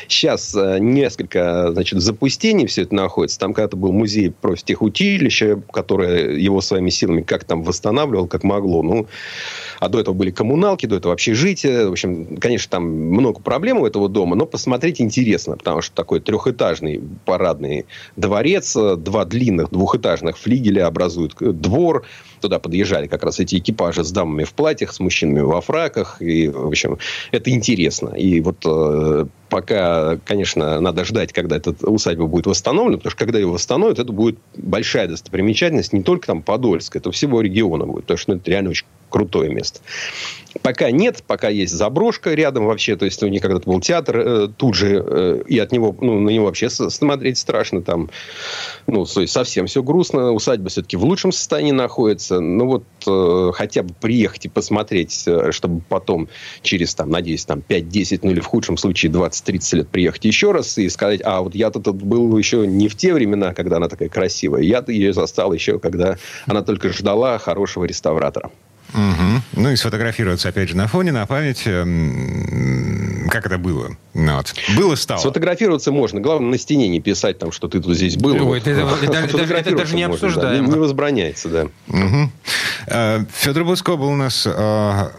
Сейчас э, несколько значит, запустений все это находится. Там когда-то был музей профтехучилища, которое его своими силами как там восстанавливал, как могло. Ну, а до этого были коммуналки, до этого общежитие. В общем, конечно, там много проблем у этого дома, но посмотреть интересно, потому что такой трехэтажный парадный дворец, два длинных двухэтажных флигеля образуют двор, туда подъезжали как раз эти экипажи с дамами в платьях, с мужчинами во фраках. И, в общем, это интересно. И вот э, пока, конечно, надо ждать, когда эта усадьба будет восстановлена, потому что когда ее восстановят, это будет большая достопримечательность не только там Подольск, это всего региона будет, потому что ну, это реально очень крутое место. Пока нет, пока есть заброшка рядом вообще, то есть у них когда-то был театр э, тут же, э, и от него, ну, на него вообще смотреть страшно там, ну, то есть совсем все грустно, усадьба все-таки в лучшем состоянии находится, ну вот э, хотя бы приехать и посмотреть, э, чтобы потом через, там, надеюсь, там 5-10, ну или в худшем случае 20-30 лет приехать еще раз и сказать, а вот я-то тут был еще не в те времена, когда она такая красивая, я-то ее застал еще, когда она только ждала хорошего реставратора. Угу. Ну и сфотографироваться, опять же, на фоне, на память. Эм, как это было? Ну, вот. Было, стало. Сфотографироваться можно. Главное, на стене не писать, там, что ты тут здесь был. Ой, вот. это, это, это, это даже не обсуждаем. Да. Не, не возбраняется, да. Угу. Э, Федор Буско был у нас э,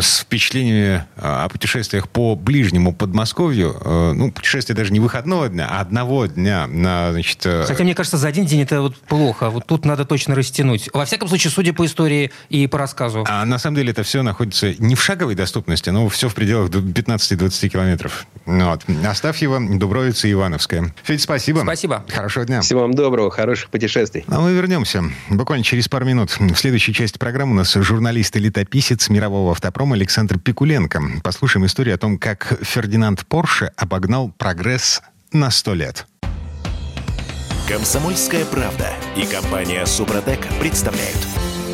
с впечатлениями э, о путешествиях по ближнему Подмосковью. Ну, путешествие даже не выходного дня, а одного дня. На, значит... Хотя, мне кажется, за один день это вот плохо. Вот тут надо точно растянуть. Во всяком случае, судя по истории и по рассказу. А на самом деле это все находится не в шаговой доступности, но все в пределах 15-20 километров. Вот. Оставь его, Дубровица и Ивановская. Федь, спасибо. Спасибо. Хорошего дня. Всего вам доброго, хороших путешествий. А мы вернемся буквально через пару минут. В следующей части программы у нас журналист и летописец мирового автопрома Александр Пикуленко. Послушаем историю о том, как Фердинанд Порше обогнал прогресс на сто лет. Комсомольская правда и компания Супротек представляют.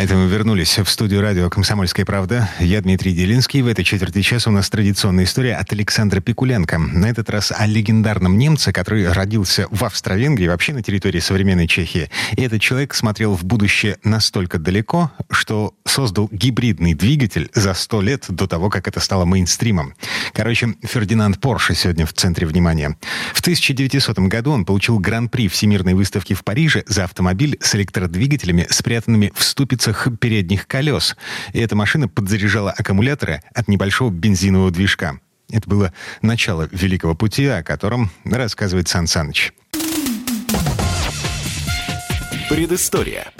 Это мы вернулись в студию радио «Комсомольская правда». Я Дмитрий Делинский. В этой четверти часа у нас традиционная история от Александра Пикуленко. На этот раз о легендарном немце, который родился в Австро-Венгрии, вообще на территории современной Чехии. И этот человек смотрел в будущее настолько далеко, что создал гибридный двигатель за сто лет до того, как это стало мейнстримом. Короче, Фердинанд Порше сегодня в центре внимания. В 1900 году он получил гран-при Всемирной выставки в Париже за автомобиль с электродвигателями, спрятанными в ступице колесах передних колес. И эта машина подзаряжала аккумуляторы от небольшого бензинового движка. Это было начало Великого пути, о котором рассказывает Сан Саныч. Предыстория.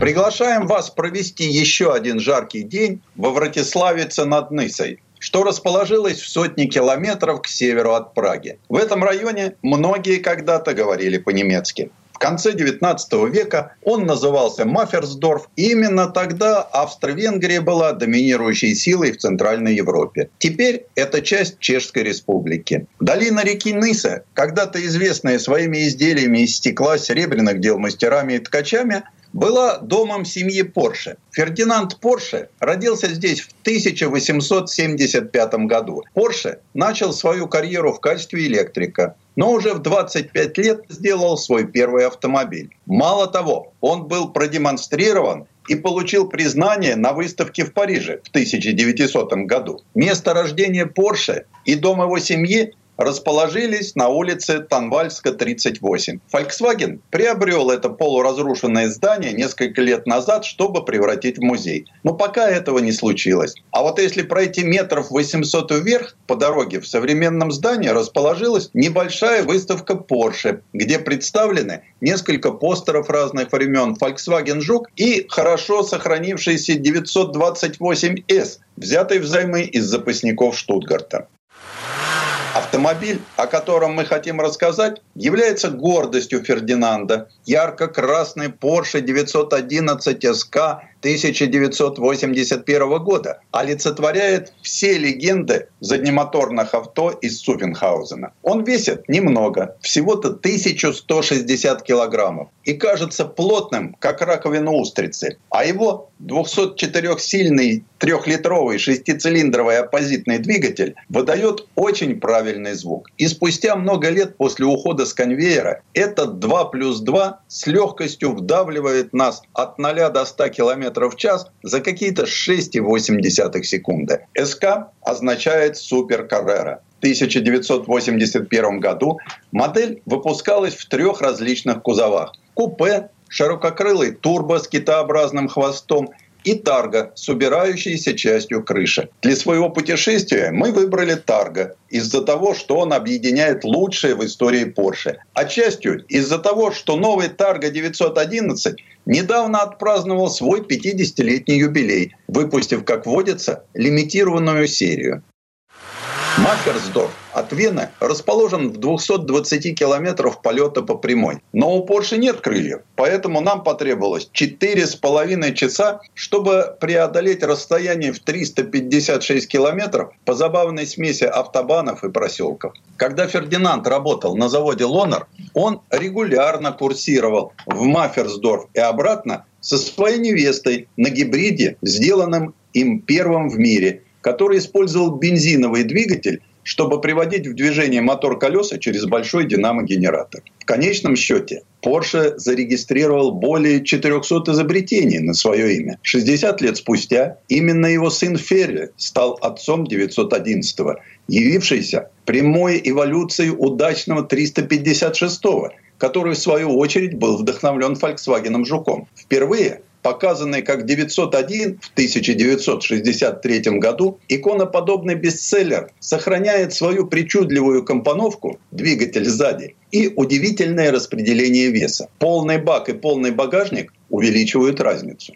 Приглашаем вас провести еще один жаркий день во Вратиславице над Нысой, что расположилось в сотни километров к северу от Праги. В этом районе многие когда-то говорили по-немецки. В конце XIX века он назывался Маферсдорф. Именно тогда Австро-Венгрия была доминирующей силой в Центральной Европе. Теперь это часть Чешской Республики. Долина реки Ныса, когда-то известная своими изделиями из стекла, серебряных дел мастерами и ткачами, была домом семьи Порше. Фердинанд Порше родился здесь в 1875 году. Порше начал свою карьеру в качестве электрика но уже в 25 лет сделал свой первый автомобиль. Мало того, он был продемонстрирован и получил признание на выставке в Париже в 1900 году. Место рождения Порше и дом его семьи расположились на улице Танвальска, 38. Volkswagen приобрел это полуразрушенное здание несколько лет назад, чтобы превратить в музей. Но пока этого не случилось. А вот если пройти метров 800 вверх по дороге в современном здании расположилась небольшая выставка Porsche, где представлены несколько постеров разных времен Volkswagen Жук и хорошо сохранившийся 928S, взятый взаймы из запасников Штутгарта. Автомобиль, о котором мы хотим рассказать, является гордостью Фердинанда. Ярко-красный Porsche 911 SK 1981 года олицетворяет все легенды заднемоторных авто из Суфенхаузена. Он весит немного, всего-то 1160 килограммов и кажется плотным, как раковина устрицы. А его 204-сильный трехлитровый шестицилиндровый оппозитный двигатель выдает очень правильный звук. И спустя много лет после ухода с конвейера этот 2 плюс 2 с легкостью вдавливает нас от 0 до 100 в час за какие-то 6,8 секунды. СК означает «Супер Каррера». В 1981 году модель выпускалась в трех различных кузовах. Купе, ширококрылый турбо с китообразным хвостом и Тарго с убирающейся частью крыши. Для своего путешествия мы выбрали Тарго из-за того, что он объединяет лучшее в истории Porsche, а частью из-за того, что новый Targa 911 недавно отпраздновал свой 50-летний юбилей, выпустив, как водится, лимитированную серию. Маферсдорф от Вены расположен в 220 километров полета по прямой. Но у Porsche нет крыльев, поэтому нам потребовалось 4,5 часа, чтобы преодолеть расстояние в 356 километров по забавной смеси автобанов и проселков. Когда Фердинанд работал на заводе Лонер, он регулярно курсировал в Маферсдорф и обратно со своей невестой на гибриде, сделанном им первым в мире – который использовал бензиновый двигатель, чтобы приводить в движение мотор колеса через большой динамогенератор. В конечном счете Porsche зарегистрировал более 400 изобретений на свое имя. 60 лет спустя именно его сын Ферри стал отцом 911-го, явившийся прямой эволюцией удачного 356-го, который в свою очередь был вдохновлен Volkswagen Жуком. Впервые показанный как 901 в 1963 году, иконоподобный бестселлер сохраняет свою причудливую компоновку, двигатель сзади, и удивительное распределение веса. Полный бак и полный багажник увеличивают разницу.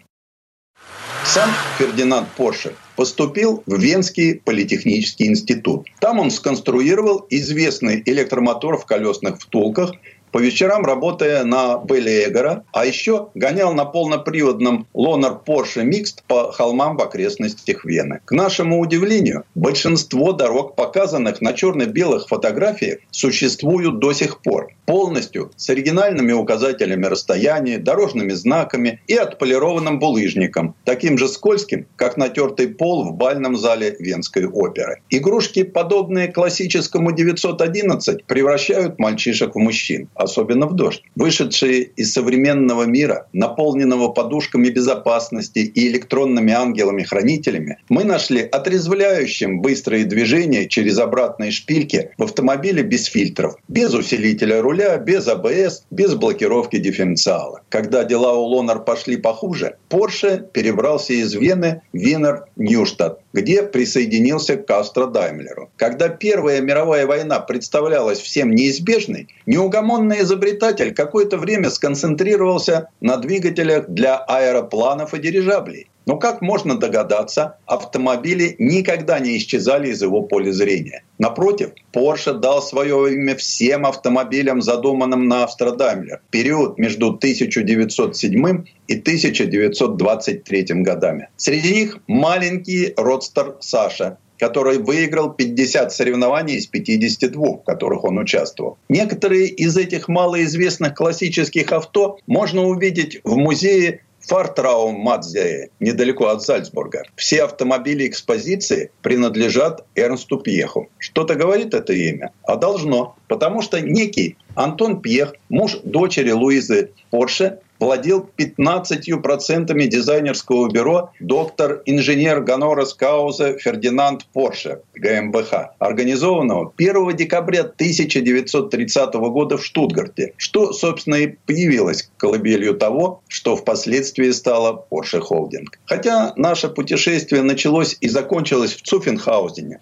Сам Фердинанд Порше поступил в Венский политехнический институт. Там он сконструировал известный электромотор в колесных втулках, по вечерам работая на Белли Эгора, а еще гонял на полноприводном Лонер Porsche Mixed по холмам в окрестностях Вены. К нашему удивлению, большинство дорог, показанных на черно-белых фотографиях, существуют до сих пор. Полностью с оригинальными указателями расстояния, дорожными знаками и отполированным булыжником, таким же скользким, как натертый пол в бальном зале Венской оперы. Игрушки, подобные классическому 911, превращают мальчишек в мужчин особенно в дождь. Вышедшие из современного мира, наполненного подушками безопасности и электронными ангелами-хранителями, мы нашли отрезвляющим быстрые движения через обратные шпильки в автомобиле без фильтров, без усилителя руля, без АБС, без блокировки дифференциала. Когда дела у Лонар пошли похуже, Porsche перебрался из Вены в Венер Ньюштадт, где присоединился к Кастро Даймлеру. Когда Первая мировая война представлялась всем неизбежной, неугомонный изобретатель какое-то время сконцентрировался на двигателях для аэропланов и дирижаблей. Но как можно догадаться, автомобили никогда не исчезали из его поля зрения. Напротив, Porsche дал свое имя всем автомобилям, задуманным на Австродаймлер в период между 1907 и 1923 годами. Среди них маленький родстер Саша, который выиграл 50 соревнований из 52, в которых он участвовал. Некоторые из этих малоизвестных классических авто можно увидеть в музее Фартраум Мадзе, недалеко от Зальцбурга. Все автомобили экспозиции принадлежат Эрнсту Пьеху. Что-то говорит это имя? А должно. Потому что некий Антон Пьех, муж дочери Луизы Порше, владел 15% дизайнерского бюро доктор-инженер Гонорас Каузе Фердинанд Порше, ГМБХ, организованного 1 декабря 1930 года в Штутгарте, что, собственно, и появилось колыбелью того, что впоследствии стало Porsche Holding. Хотя наше путешествие началось и закончилось в Цуфенхаузене,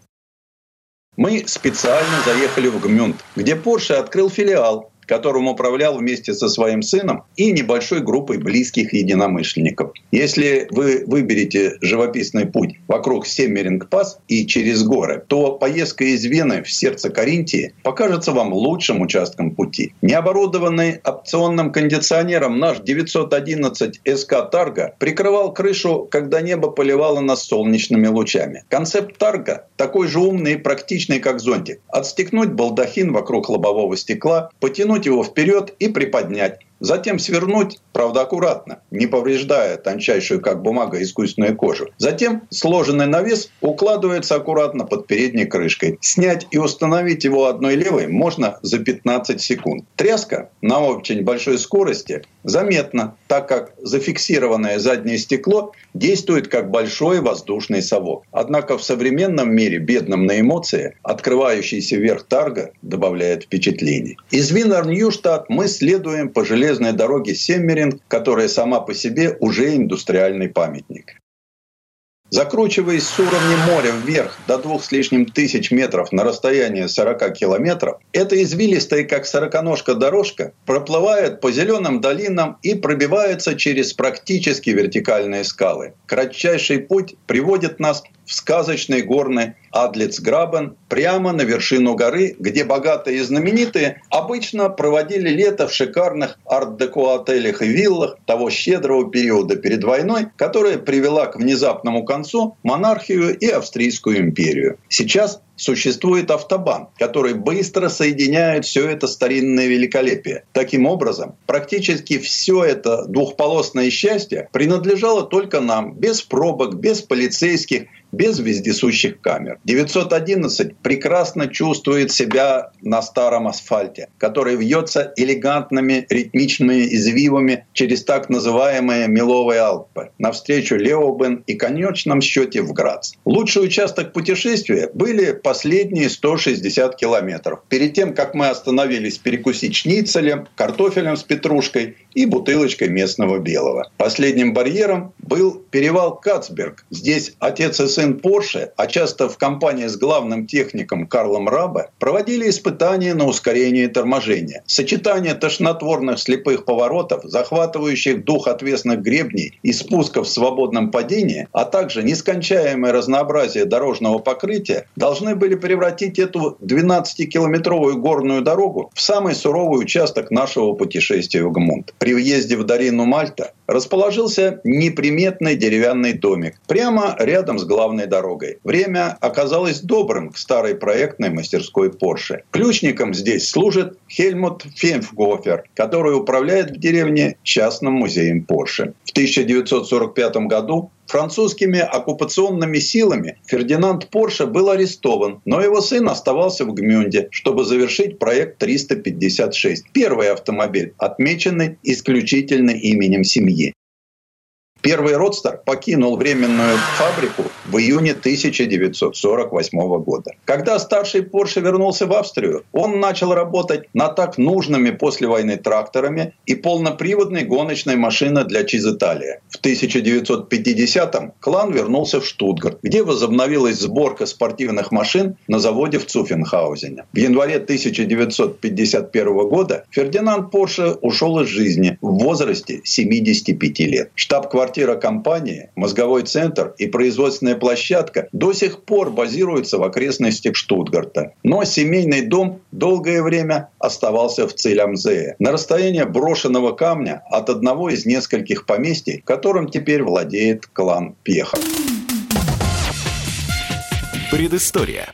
мы специально заехали в Гмюнд, где Porsche открыл филиал, которым управлял вместе со своим сыном и небольшой группой близких единомышленников. Если вы выберете живописный путь вокруг Семеринг-Пас и через горы, то поездка из Вены в сердце Каринтии покажется вам лучшим участком пути. Не оборудованный опционным кондиционером наш 911 СК Тарга прикрывал крышу, когда небо поливало нас солнечными лучами. Концепт Тарга такой же умный и практичный, как зонтик. Отстегнуть балдахин вокруг лобового стекла, потянуть повернуть его вперед и приподнять. Затем свернуть, правда аккуратно, не повреждая тончайшую как бумага искусственную кожу. Затем сложенный навес укладывается аккуратно под передней крышкой. Снять и установить его одной левой можно за 15 секунд. Тряска на очень большой скорости заметна, так как зафиксированное заднее стекло действует как большой воздушный совок. Однако в современном мире, бедном на эмоции, открывающийся верх тарга добавляет впечатлений. Из Винер-Нойштадт мы следуем по железной дороге Семмеринг, которая сама по себе уже индустриальный памятник. Закручиваясь с уровня моря вверх до двух с лишним тысяч метров на расстояние 40 километров, эта извилистая, как сороконожка дорожка, проплывает по зеленым долинам и пробивается через практически вертикальные скалы. Кратчайший путь приводит нас в сказочный горный Адлицграбен прямо на вершину горы, где богатые и знаменитые обычно проводили лето в шикарных арт-деко-отелях и виллах того щедрого периода перед войной, которая привела к внезапному концу монархию и Австрийскую империю. Сейчас существует автобан, который быстро соединяет все это старинное великолепие. Таким образом, практически все это двухполосное счастье принадлежало только нам, без пробок, без полицейских, без вездесущих камер. 911 прекрасно чувствует себя на старом асфальте, который вьется элегантными ритмичными извивами через так называемые Меловые Алпы, навстречу Леобен и конечном счете в Грац. Лучший участок путешествия были последние 160 километров. Перед тем, как мы остановились перекусить шницелем, картофелем с петрушкой и бутылочкой местного белого. Последним барьером был перевал Кацберг. Здесь отец и сын Порше, а часто в компании с главным техником Карлом Рабе, проводили испытания на ускорение торможения. Сочетание тошнотворных слепых поворотов, захватывающих дух отвесных гребней и спусков в свободном падении, а также нескончаемое разнообразие дорожного покрытия должны были превратить эту 12-километровую горную дорогу в самый суровый участок нашего путешествия в Гмунд. При въезде в долину Мальта расположился неприметный деревянный домик прямо рядом с главной дорогой. Время оказалось добрым к старой проектной мастерской Porsche. Ключником здесь служит Хельмут Фемфгофер, который управляет в деревне частным музеем Porsche. В 1945 году французскими оккупационными силами Фердинанд Порше был арестован, но его сын оставался в Гмюнде, чтобы завершить проект 356. Первый автомобиль, отмеченный исключительно именем семьи. Первый родстер покинул временную фабрику в июне 1948 года. Когда старший Порше вернулся в Австрию, он начал работать на так нужными после войны тракторами и полноприводной гоночной машиной для Чизиталия. В 1950-м клан вернулся в Штутгарт, где возобновилась сборка спортивных машин на заводе в Цуфенхаузене. В январе 1951 года Фердинанд Порше ушел из жизни в возрасте 75 лет. Штаб-квартира Штаб-квартира компании, мозговой центр и производственная площадка до сих пор базируются в окрестностях Штутгарта. Но семейный дом долгое время оставался в Целямзее, на расстоянии брошенного камня от одного из нескольких поместий, которым теперь владеет клан Пехов. Предыстория.